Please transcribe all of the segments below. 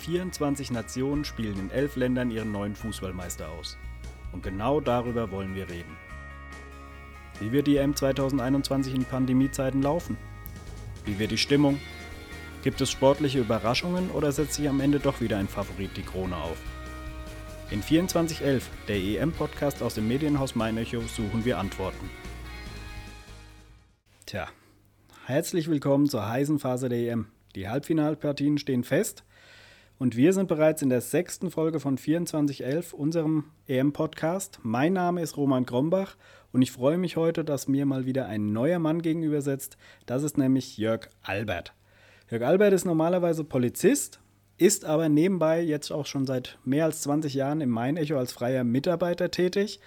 24 Nationen spielen in elf Ländern ihren neuen Fußballmeister aus. Und genau darüber wollen wir reden. Wie wird die EM 2021 in Pandemiezeiten laufen? Wie wird die Stimmung? Gibt es sportliche Überraschungen oder setzt sich am Ende doch wieder ein Favorit die Krone auf? In 2411, der EM-Podcast aus dem Medienhaus Meinecho, suchen wir Antworten. Tja, herzlich willkommen zur heißen Phase der EM. Die Halbfinalpartien stehen fest und wir sind bereits in der sechsten Folge von 2411, unserem EM-Podcast. Mein Name ist Roman Grombach und ich freue mich heute, dass mir mal wieder ein neuer Mann gegenüber sitzt. Das ist nämlich Jörg Albert. Jörg Albert ist normalerweise Polizist, ist aber nebenbei jetzt auch schon seit mehr als 20 Jahren im Main-Echo als freier Mitarbeiter tätig,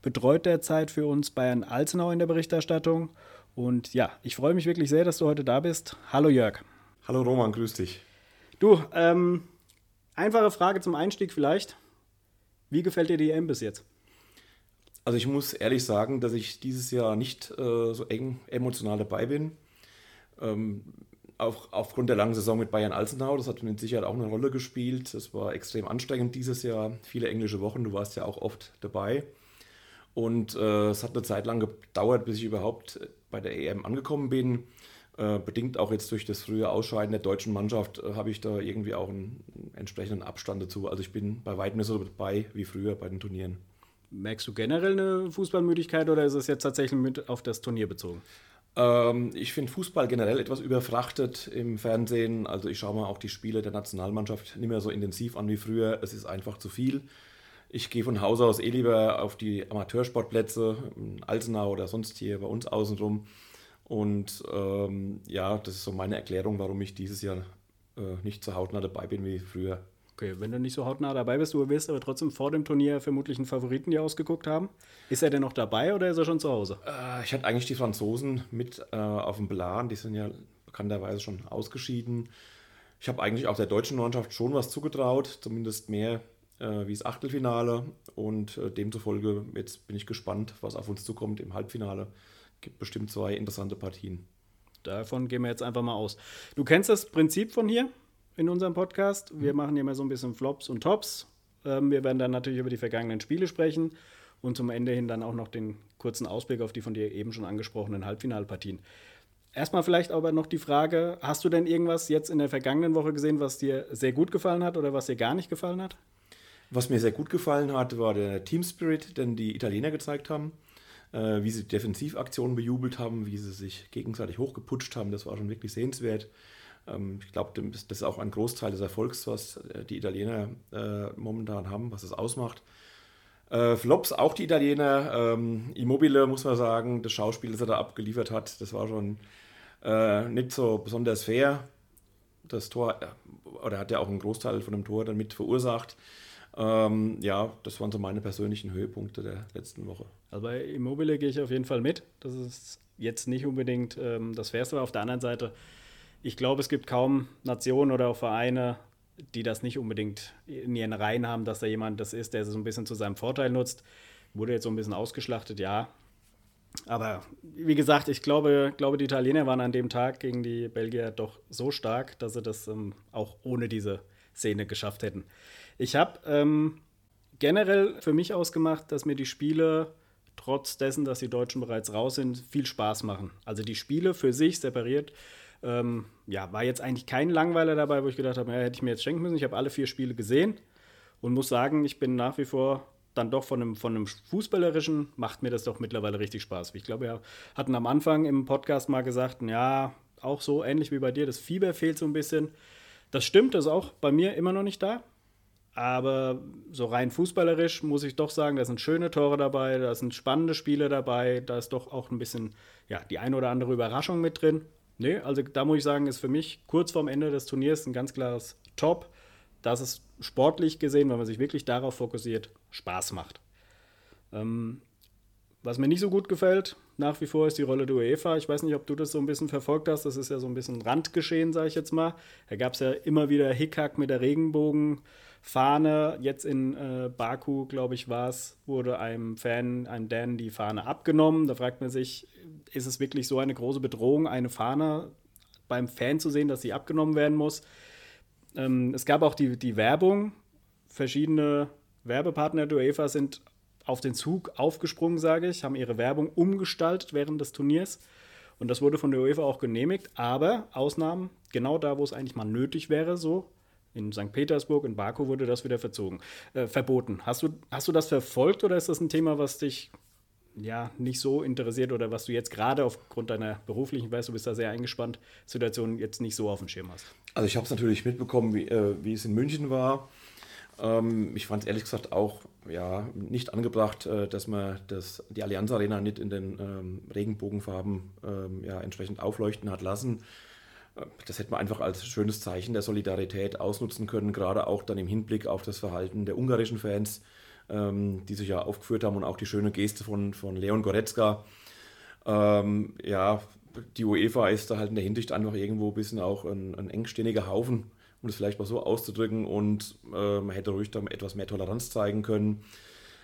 betreut derzeit für uns Bayern Alzenau in der Berichterstattung. Und ja, ich freue mich wirklich sehr, dass du heute da bist. Hallo Jörg. Hallo Roman, grüß dich. Du, ähm, Einfache Frage zum Einstieg vielleicht. Wie gefällt dir die EM bis jetzt? Also ich muss ehrlich sagen, dass ich dieses Jahr nicht äh, so eng emotional dabei bin. Ähm, auch aufgrund der langen Saison mit Bayern Alzenau, das hat mit Sicherheit auch eine Rolle gespielt. Es war extrem anstrengend dieses Jahr, viele englische Wochen, du warst ja auch oft dabei. Und äh, es hat eine Zeit lang gedauert, bis ich überhaupt bei der EM angekommen bin. Äh, bedingt auch jetzt durch das frühe Ausscheiden der deutschen Mannschaft äh, habe ich da irgendwie auch einen entsprechenden Abstand dazu. Also ich bin bei weitem nicht so dabei wie früher bei den Turnieren. Merkst du generell eine Fußballmüdigkeit oder ist es jetzt tatsächlich mit auf das Turnier bezogen? Ähm, ich finde Fußball generell etwas überfrachtet im Fernsehen. Also ich schaue mir auch die Spiele der Nationalmannschaft nicht mehr so intensiv an wie früher. Es ist einfach zu viel. Ich gehe von Haus aus eh lieber auf die Amateursportplätze, in Alsenau oder sonst hier bei uns außenrum. Und ähm, ja, das ist so meine Erklärung, warum ich dieses Jahr äh, nicht so hautnah dabei bin wie früher. Okay, wenn du nicht so hautnah dabei bist, du wirst aber trotzdem vor dem Turnier vermutlich einen Favoriten dir ausgeguckt haben. Ist er denn noch dabei oder ist er schon zu Hause? Äh, ich hatte eigentlich die Franzosen mit äh, auf dem Plan, die sind ja bekannterweise schon ausgeschieden. Ich habe eigentlich auch der deutschen Mannschaft schon was zugetraut, zumindest mehr äh, wie das Achtelfinale. Und äh, demzufolge jetzt bin ich gespannt, was auf uns zukommt im Halbfinale gibt bestimmt zwei interessante Partien. Davon gehen wir jetzt einfach mal aus. Du kennst das Prinzip von hier in unserem Podcast. Wir mhm. machen hier mal so ein bisschen Flops und Tops. Ähm, wir werden dann natürlich über die vergangenen Spiele sprechen und zum Ende hin dann auch noch den kurzen Ausblick auf die von dir eben schon angesprochenen Halbfinalpartien. Erstmal vielleicht aber noch die Frage, hast du denn irgendwas jetzt in der vergangenen Woche gesehen, was dir sehr gut gefallen hat oder was dir gar nicht gefallen hat? Was mir sehr gut gefallen hat, war der Team Spirit, den die Italiener gezeigt haben äh, wie sie Defensivaktionen bejubelt haben, wie sie sich gegenseitig hochgeputscht haben. Das war schon wirklich sehenswert. Ähm, ich glaube, das ist auch ein Großteil des Erfolgs, was äh, die Italiener äh, momentan haben, was es ausmacht. Äh, Flops auch die Italiener. Ähm, Immobile, muss man sagen, das Schauspiel, das er da abgeliefert hat, das war schon äh, nicht so besonders fair. Das Tor, äh, oder hat ja auch einen Großteil von dem Tor damit verursacht. Ähm, ja, das waren so meine persönlichen Höhepunkte der letzten Woche. Also bei Immobile gehe ich auf jeden Fall mit. Das ist jetzt nicht unbedingt ähm, das Fairste, aber auf der anderen Seite, ich glaube, es gibt kaum Nationen oder auch Vereine, die das nicht unbedingt in ihren Reihen haben, dass da jemand das ist, der so ein bisschen zu seinem Vorteil nutzt. Wurde jetzt so ein bisschen ausgeschlachtet, ja. Aber wie gesagt, ich glaube, glaube, die Italiener waren an dem Tag gegen die Belgier doch so stark, dass sie das ähm, auch ohne diese Szene geschafft hätten. Ich habe ähm, generell für mich ausgemacht, dass mir die Spiele, trotz dessen, dass die Deutschen bereits raus sind, viel Spaß machen. Also die Spiele für sich separiert, ähm, ja, war jetzt eigentlich kein Langweiler dabei, wo ich gedacht habe, ja, hätte ich mir jetzt schenken müssen. Ich habe alle vier Spiele gesehen und muss sagen, ich bin nach wie vor dann doch von einem, von einem Fußballerischen, macht mir das doch mittlerweile richtig Spaß. Ich glaube, wir hatten am Anfang im Podcast mal gesagt, ja, auch so ähnlich wie bei dir, das Fieber fehlt so ein bisschen. Das stimmt, das ist auch bei mir immer noch nicht da. Aber so rein fußballerisch muss ich doch sagen, da sind schöne Tore dabei, da sind spannende Spiele dabei, da ist doch auch ein bisschen, ja, die eine oder andere Überraschung mit drin. Nee, also da muss ich sagen, ist für mich kurz vorm Ende des Turniers ein ganz klares Top, dass es sportlich gesehen, wenn man sich wirklich darauf fokussiert, Spaß macht. Ähm, was mir nicht so gut gefällt, nach wie vor ist die Rolle der UEFA. Ich weiß nicht, ob du das so ein bisschen verfolgt hast. Das ist ja so ein bisschen Randgeschehen, sage ich jetzt mal. Da gab es ja immer wieder Hickhack mit der Regenbogen. Fahne. Jetzt in äh, Baku, glaube ich, war es, wurde einem Fan, einem Dan, die Fahne abgenommen. Da fragt man sich, ist es wirklich so eine große Bedrohung, eine Fahne beim Fan zu sehen, dass sie abgenommen werden muss? Ähm, es gab auch die, die Werbung. Verschiedene Werbepartner der UEFA sind auf den Zug aufgesprungen, sage ich, haben ihre Werbung umgestaltet während des Turniers. Und das wurde von der UEFA auch genehmigt. Aber Ausnahmen, genau da, wo es eigentlich mal nötig wäre, so in St. Petersburg, in Baku wurde das wieder verzogen, äh, verboten. Hast du, hast du das verfolgt oder ist das ein Thema, was dich ja nicht so interessiert oder was du jetzt gerade aufgrund deiner beruflichen, weißt du bist da sehr eingespannt, Situation jetzt nicht so auf dem Schirm hast? Also ich habe es natürlich mitbekommen, wie, äh, wie es in München war. Ähm, ich fand es ehrlich gesagt auch ja, nicht angebracht, äh, dass man das, die Allianz Arena nicht in den ähm, Regenbogenfarben ähm, ja, entsprechend aufleuchten hat lassen. Äh, das hätte man einfach als schönes Zeichen der Solidarität ausnutzen können, gerade auch dann im Hinblick auf das Verhalten der ungarischen Fans, ähm, die sich ja aufgeführt haben und auch die schöne Geste von, von Leon Goretzka. Ähm, ja, die UEFA ist da halt in der Hinsicht einfach irgendwo ein bisschen auch ein, ein engständiger Haufen um es vielleicht mal so auszudrücken. Und äh, man hätte ruhig da etwas mehr Toleranz zeigen können.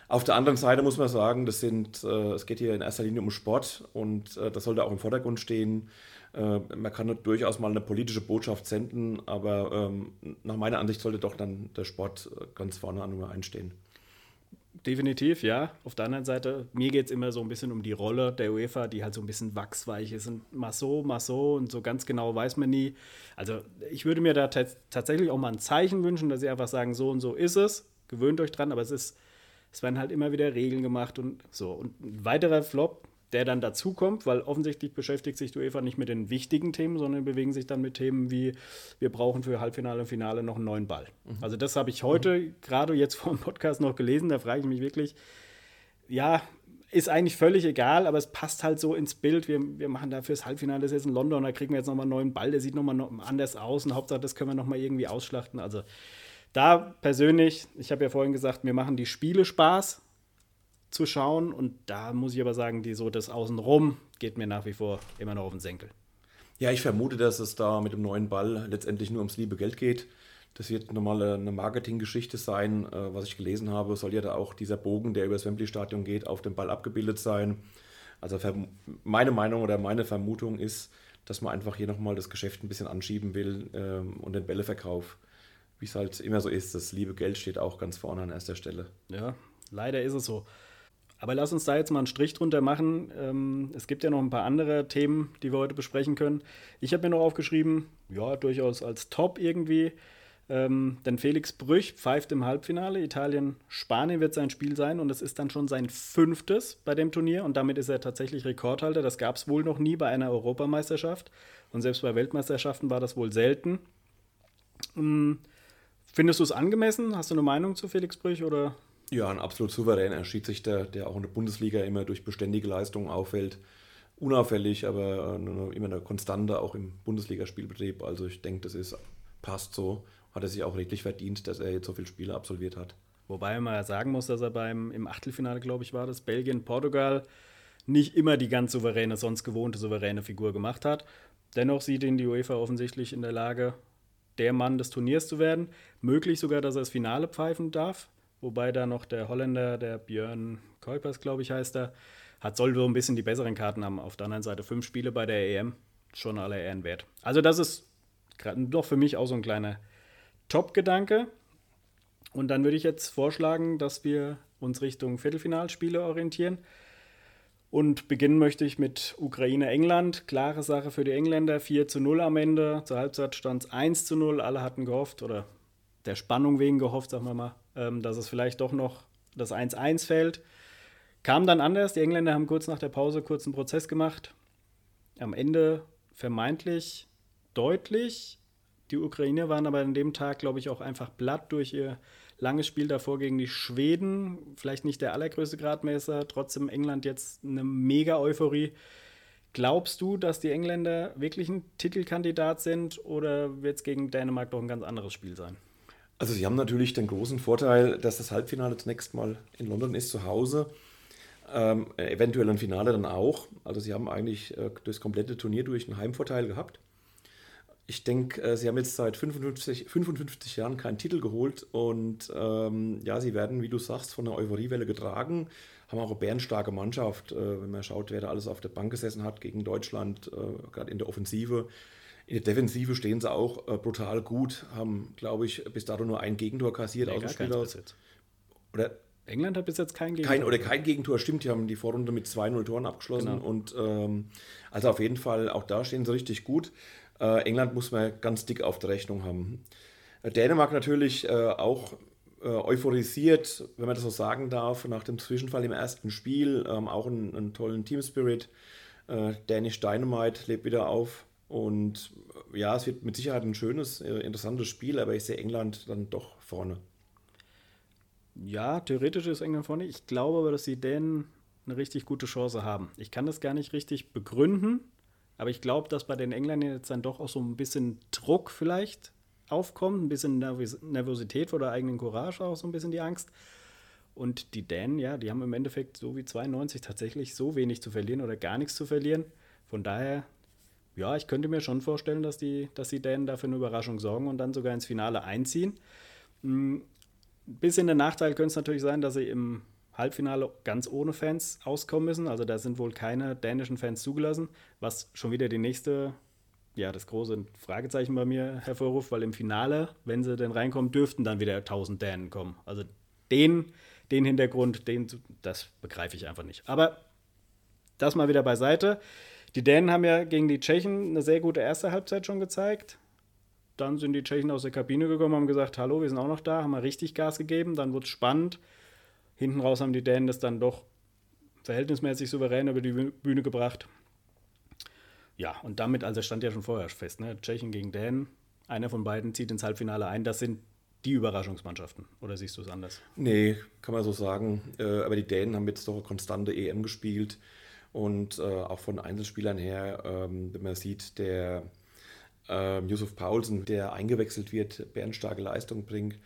Auf der anderen Seite muss man sagen, das sind, äh, es geht hier in erster Linie um Sport und äh, das sollte auch im Vordergrund stehen. Äh, man kann durchaus mal eine politische Botschaft senden, aber ähm, nach meiner Ansicht sollte doch dann der Sport äh, ganz vorne an Nummer einstehen definitiv, ja. Auf der anderen Seite, mir geht es immer so ein bisschen um die Rolle der UEFA, die halt so ein bisschen wachsweich ist und mal so, mal so und so ganz genau weiß man nie. Also ich würde mir da tatsächlich auch mal ein Zeichen wünschen, dass sie einfach sagen, so und so ist es, gewöhnt euch dran, aber es ist, es werden halt immer wieder Regeln gemacht und so. Und ein weiterer Flop, der dann dazukommt, weil offensichtlich beschäftigt sich die UEFA nicht mit den wichtigen Themen, sondern bewegen sich dann mit Themen wie, wir brauchen für Halbfinale und Finale noch einen neuen Ball. Mhm. Also das habe ich heute mhm. gerade jetzt vor dem Podcast noch gelesen, da frage ich mich wirklich, ja, ist eigentlich völlig egal, aber es passt halt so ins Bild. Wir, wir machen da fürs Halbfinale, das ist jetzt in London, da kriegen wir jetzt nochmal einen neuen Ball, der sieht nochmal noch anders aus und Hauptsache, das können wir nochmal irgendwie ausschlachten. Also da persönlich, ich habe ja vorhin gesagt, mir machen die Spiele Spaß, zu schauen. Und da muss ich aber sagen, die so das Außenrum geht mir nach wie vor immer noch auf den Senkel. Ja, ich vermute, dass es da mit dem neuen Ball letztendlich nur ums liebe Geld geht. Das wird nochmal eine Marketinggeschichte sein. Äh, was ich gelesen habe, soll ja da auch dieser Bogen, der über das Wembley-Stadion geht, auf dem Ball abgebildet sein. Also meine Meinung oder meine Vermutung ist, dass man einfach hier nochmal das Geschäft ein bisschen anschieben will ähm, und den Bälleverkauf. Wie es halt immer so ist, das liebe Geld steht auch ganz vorne an erster Stelle. Ja, leider ist es so. Aber lass uns da jetzt mal einen Strich drunter machen. Ähm, es gibt ja noch ein paar andere Themen, die wir heute besprechen können. Ich habe mir noch aufgeschrieben, ja, durchaus als Top irgendwie. Ähm, denn Felix Brüch pfeift im Halbfinale. Italien-Spanien wird sein Spiel sein und es ist dann schon sein fünftes bei dem Turnier und damit ist er tatsächlich Rekordhalter. Das gab es wohl noch nie bei einer Europameisterschaft und selbst bei Weltmeisterschaften war das wohl selten. Ähm, findest du es angemessen? Hast du eine Meinung zu Felix Brüch oder ja, ein absolut souveräner Schiedsrichter, der auch in der Bundesliga immer durch beständige Leistungen auffällt. Unauffällig, aber äh, immer eine Konstante auch im Bundesligaspielbetrieb. Also ich denke, das ist, passt so. Hat er sich auch redlich verdient, dass er jetzt so viele Spiele absolviert hat. Wobei man ja sagen muss, dass er beim im Achtelfinale, glaube ich, war das, Belgien, Portugal, nicht immer die ganz souveräne, sonst gewohnte souveräne Figur gemacht hat. Dennoch sieht ihn die UEFA offensichtlich in der Lage, der Mann des Turniers zu werden. Möglich sogar, dass er das Finale pfeifen darf wobei da noch der Holländer, der Björn Kuipers, glaube ich, heißt er, hat, soll so ein bisschen die besseren Karten haben. Auf der anderen Seite fünf Spiele bei der EM, schon aller Ehren wert. Also das ist doch für mich auch so ein kleiner Top-Gedanke. Und dann würde ich jetzt vorschlagen, dass wir uns Richtung Viertelfinalspiele orientieren. Und beginnen möchte ich mit Ukraine-England. Klare Sache für die Engländer, 4 zu 0 am Ende. Zur Halbzeit stand es 1 zu 0. Alle hatten gehofft, oder der Spannung wegen gehofft, sagen wir mal, ähm, dass es vielleicht doch noch das 1-1 fällt. Kam dann anders. Die Engländer haben kurz nach der Pause kurz einen Prozess gemacht. Am Ende vermeintlich deutlich. Die Ukrainer waren aber an dem Tag, glaube ich, auch einfach platt durch ihr langes Spiel davor gegen die Schweden. Vielleicht nicht der allergrößte Gradmesser, trotzdem England jetzt eine mega Euphorie. Glaubst du, dass die Engländer wirklich ein Titelkandidat sind oder wird es gegen Dänemark doch ein ganz anderes Spiel sein? Also sie haben natürlich den großen Vorteil, dass das Halbfinale zunächst mal in London ist, zu Hause. Ähm, eventuell ein Finale dann auch. Also sie haben eigentlich äh, das komplette Turnier durch einen Heimvorteil gehabt. Ich denke, äh, sie haben jetzt seit 55, 55 Jahren keinen Titel geholt und ähm, ja, sie werden, wie du sagst, von der Euphoriewelle getragen. Haben auch eine bärenstarke Mannschaft, äh, wenn man schaut, wer da alles auf der Bank gesessen hat gegen Deutschland, äh, gerade in der Offensive In der Defensive stehen sie auch äh, brutal gut, haben, glaube ich, bis dato nur ein Gegentor kassiert nee, aus dem Spiel aus. Oder England hat bis jetzt kein Gegentor. Kein, oder kein Gegentor, stimmt. Die haben die Vorrunde mit 2-0 Toren abgeschlossen. Genau. Und ähm, also auf jeden Fall, auch da stehen sie richtig gut. Äh, England muss man ganz dick auf der Rechnung haben. Äh, Dänemark natürlich äh, auch äh, euphorisiert, wenn man das so sagen darf, nach dem Zwischenfall im ersten Spiel. Ähm, auch einen, einen, tollen Team-Spirit. Äh, Danish Dynamite lebt wieder auf. Und äh, ja, es wird mit Sicherheit ein schönes, interessantes Spiel, aber ich sehe England dann doch vorne. Ja, theoretisch ist England vorne. Ich glaube aber, dass die Dänen eine richtig gute Chance haben. Ich kann das gar nicht richtig begründen, aber ich glaube, dass bei den Engländern jetzt dann doch auch so ein bisschen Druck vielleicht aufkommt, ein bisschen Nervosität vor der eigenen Courage, auch so ein bisschen die Angst. Und die Dänen, ja, die haben im Endeffekt so wie 92 tatsächlich so wenig zu verlieren oder gar nichts zu verlieren. Von daher, ja, ich könnte mir schon vorstellen, dass die, dass die Dänen dafür eine Überraschung sorgen und dann sogar ins Finale einziehen. Ein hm, bisschen der Nachteil könnte es natürlich sein, dass sie im Halbfinale ganz ohne Fans auskommen müssen. Also da sind wohl keine dänischen Fans zugelassen, was schon wieder die nächste ja, das große Fragezeichen bei mir hervorruft, weil im Finale, wenn sie denn reinkommen, dürften dann wieder 1000 Dänen kommen. Also den, den Hintergrund, den, das begreife ich einfach nicht. Aber das mal wieder beiseite. Die Dänen haben ja gegen die Tschechen eine sehr gute erste Halbzeit schon gezeigt. Dann sind die Tschechen aus der Kabine gekommen, haben gesagt, hallo, wir sind auch noch da, haben mal richtig Gas gegeben. Dann wurde es spannend. Hinten raus haben die Dänen das dann doch verhältnismäßig souverän über die Bühne gebracht. Ja, und damit, also stand ja schon vorher fest, ne? Tschechien gegen Dänen, einer von beiden zieht ins Halbfinale ein. Das sind die Überraschungsmannschaften. Oder siehst du es anders? Nee, kann man so sagen. Äh, aber die Dänen haben jetzt doch eine konstante EM gespielt. Und äh, auch von Einzelspielern her, ähm, wenn man sieht, der äh, Yusuf Paulsen, der eingewechselt wird, bärenstarke Leistung bringt.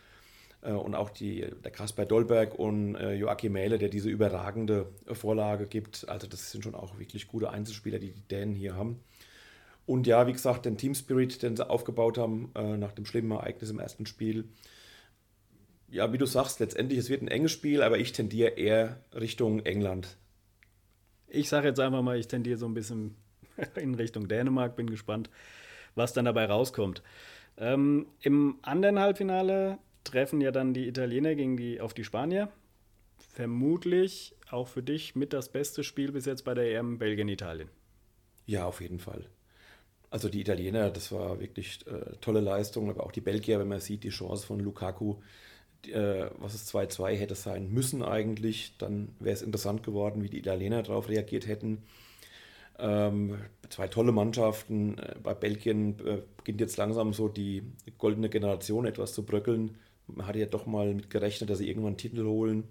Äh, und auch die, der Kasper Dolberg und äh, Joachim Mähle, der diese überragende Vorlage gibt. Also das sind schon auch wirklich gute Einzelspieler, die die Dänen hier haben. Und ja, wie gesagt, den Team Spirit, den sie aufgebaut haben äh, nach dem schlimmen Ereignis im ersten Spiel. Ja, wie du sagst, letztendlich, es wird ein enges Spiel, aber ich tendiere eher Richtung England. Ich sage jetzt einfach mal, ich tendiere so ein bisschen in Richtung Dänemark, bin gespannt, was dann dabei rauskommt. Ähm, Im anderen Halbfinale treffen ja dann die Italiener gegen die, auf die Spanier. Vermutlich auch für dich mit das beste Spiel bis jetzt bei der EM Belgien-Italien. Ja, auf jeden Fall. Also die Italiener, das war wirklich äh, tolle Leistung, aber auch die Belgier, wenn man sieht, die Chance von Lukaku, äh, was es 2-2 hätte sein müssen eigentlich, dann wäre es interessant geworden, wie die Italiener darauf reagiert hätten. Ähm, zwei tolle Mannschaften. Äh, bei Belgien äh, beginnt jetzt langsam so die goldene Generation etwas zu bröckeln. Man hatte ja doch mal mit gerechnet, dass sie irgendwann einen Titel holen.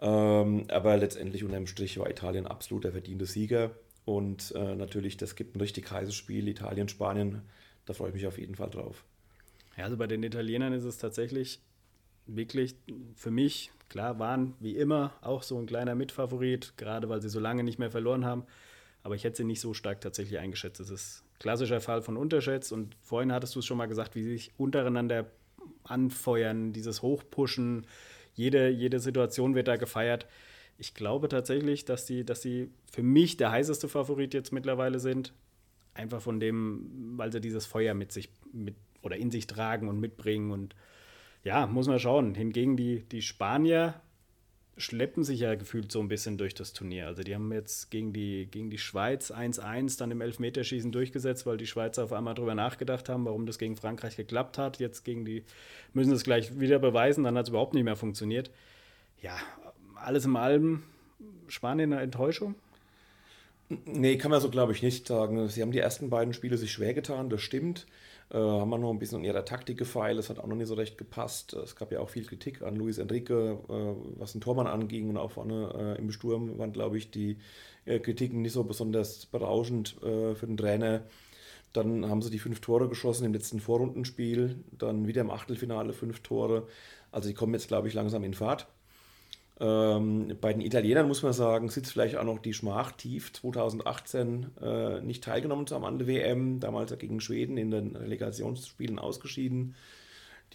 Ähm, aber letztendlich unterm Strich war Italien absolut der verdiente Sieger. Und äh, natürlich, das gibt ein richtig heißes Spiel, Italien, Spanien. Da freue ich mich auf jeden Fall drauf. Ja, also bei den Italienern ist es tatsächlich wirklich für mich, klar, waren wie immer auch so ein kleiner Mitfavorit, gerade weil sie so lange nicht mehr verloren haben. Aber ich hätte sie nicht so stark tatsächlich eingeschätzt. Es ist klassischer Fall von Unterschätzt. Und vorhin hattest du es schon mal gesagt, wie sie sich untereinander Anfeuern, dieses Hochpushen, jede, jede Situation wird da gefeiert. Ich glaube tatsächlich, dass sie, dass sie für mich der heißeste Favorit jetzt mittlerweile sind. Einfach von dem, weil sie dieses Feuer mit sich mit oder in sich tragen und mitbringen. Und ja, muss man schauen. Hingegen die, die Spanier schleppen sich ja gefühlt so ein bisschen durch das Turnier. Also die haben jetzt gegen die, gegen die Schweiz 1-1 dann im Elfmeterschießen durchgesetzt, weil die Schweizer auf einmal darüber nachgedacht haben, warum das gegen Frankreich geklappt hat. Jetzt gegen die müssen es gleich wieder beweisen, dann hat es überhaupt nicht mehr funktioniert. Ja, alles im allem Spanien eine Enttäuschung? Nee, kann man so glaube ich nicht sagen. Sie haben die ersten beiden Spiele sich schwer getan, das stimmt. Äh, haben wir noch ein bisschen an ihrer Taktik gefeilt. Das hat auch noch nicht so recht gepasst. Es gab ja auch viel Kritik an Luis Enrique, äh, was den Tormann anging. Und auch vorne äh, im Sturm waren, glaube ich, die äh, Kritiken nicht so besonders berauschend äh, für den Trainer. Dann haben sie die fünf Tore geschossen im letzten Vorrundenspiel. Dann wieder im Achtelfinale fünf Tore. Also die kommen jetzt, glaube ich, langsam in Fahrt. Ähm, bei den Italienern muss man sagen, sitzt vielleicht auch noch die Schmach tief. 2018 äh, nicht teilgenommen zu haben an der WM, damals gegen Schweden in den Relegationsspielen ausgeschieden.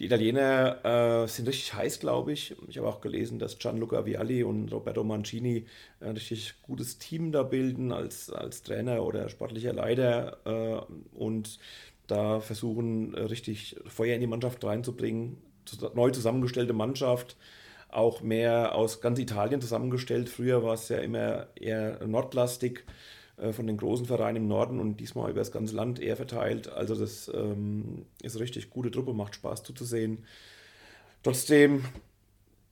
Die Italiener äh, sind richtig heiß, glaube ich. Ich habe auch gelesen, dass Gianluca Vialli und Roberto Mancini ein richtig gutes Team da bilden als, als Trainer oder sportlicher Leiter äh, und da versuchen, richtig Feuer in die Mannschaft reinzubringen. Neu zusammengestellte Mannschaft, auch mehr aus ganz Italien zusammengestellt. Früher war es ja immer eher nordlastig äh, von den großen Vereinen im Norden und diesmal über das ganze Land eher verteilt. Also das ähm, ist eine richtig gute Truppe, macht Spaß zuzusehen. Trotzdem,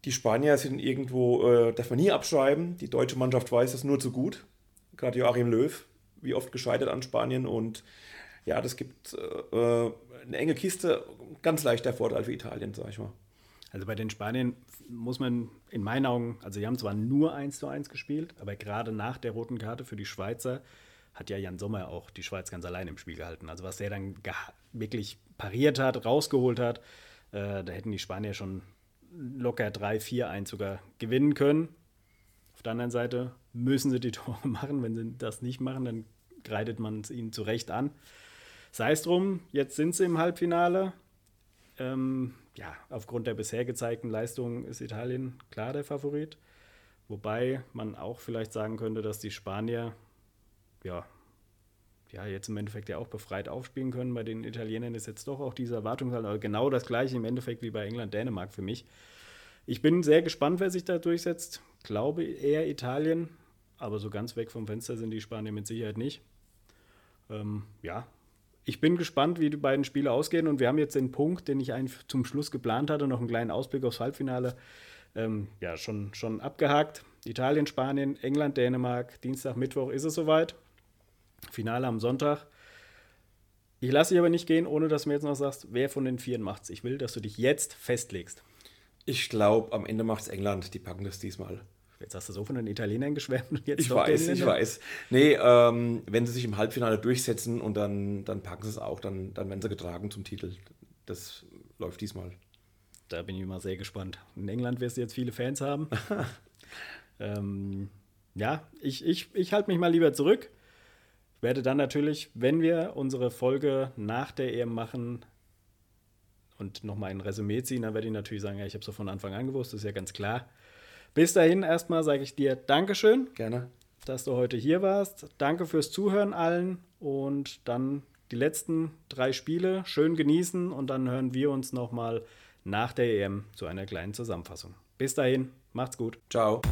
die Spanier sind irgendwo, äh, darf man nie abschreiben. Die deutsche Mannschaft weiß es nur zu gut. Gerade Joachim Löw, wie oft gescheitert an Spanien und ja, das gibt äh, eine enge Kiste, ganz leichter Vorteil für Italien, sag ich mal. Also bei den Spaniern muss man in meinen Augen, also sie haben zwar nur 1 zu 1 gespielt, aber gerade nach der roten Karte für die Schweizer hat ja Jan Sommer auch die Schweiz ganz allein im Spiel gehalten. Also was er dann wirklich pariert hat, rausgeholt hat, äh, da hätten die Spanier schon locker 3-4-1 sogar gewinnen können. Auf der anderen Seite müssen sie die Tore machen. Wenn sie das nicht machen, dann greitet man es ihnen zu Recht an. Sei es drum, jetzt sind sie im Halbfinale. Ähm, ja, aufgrund der bisher gezeigten Leistungen ist Italien klar der Favorit. Wobei man auch vielleicht sagen könnte, dass die Spanier ja, ja jetzt im Endeffekt ja auch befreit aufspielen können. Bei den Italienern ist jetzt doch auch diese Erwartungshaltung genau das gleiche im Endeffekt wie bei England, Dänemark für mich. Ich bin sehr gespannt, wer sich da durchsetzt. Glaube eher Italien, aber so ganz weg vom Fenster sind die Spanier mit Sicherheit nicht. Ähm, ja, ich bin gespannt, wie die beiden Spiele ausgehen. Und wir haben jetzt den Punkt, den ich eigentlich zum Schluss geplant hatte, noch einen kleinen Ausblick aufs Halbfinale, ähm, ja, schon, schon abgehakt. Italien, Spanien, England, Dänemark. Dienstag, Mittwoch ist es soweit. Finale am Sonntag. Ich lasse dich aber nicht gehen, ohne dass du mir jetzt noch sagst, wer von den Vieren macht's. Ich will, dass du dich jetzt festlegst. Ich glaube, am Ende macht es England. Die packen das diesmal. Jetzt hast du so von den Italienern geschwärmt und jetzt Ich weiß, ich weiß. Nee, ähm, wenn sie sich im Halbfinale durchsetzen und dann, dann packen sie es auch, dann, dann werden sie getragen zum Titel. Das läuft diesmal. Da bin ich mal sehr gespannt. In England wirst du jetzt viele Fans haben. ähm, ja, ich, ich, ich halte mich mal lieber zurück. Ich werde dann natürlich, wenn wir unsere Folge nach der EM machen und nochmal ein Resümee ziehen, dann werde ich natürlich sagen, ja, ich habe es von Anfang an gewusst, das ist ja ganz klar. Bis dahin erstmal sage ich dir Dankeschön. Gerne. Dass du heute hier warst. Danke fürs Zuhören allen und dann die letzten drei Spiele schön genießen und dann hören wir uns nochmal nach der EM zu einer kleinen Zusammenfassung. Bis dahin, macht's gut. Ciao.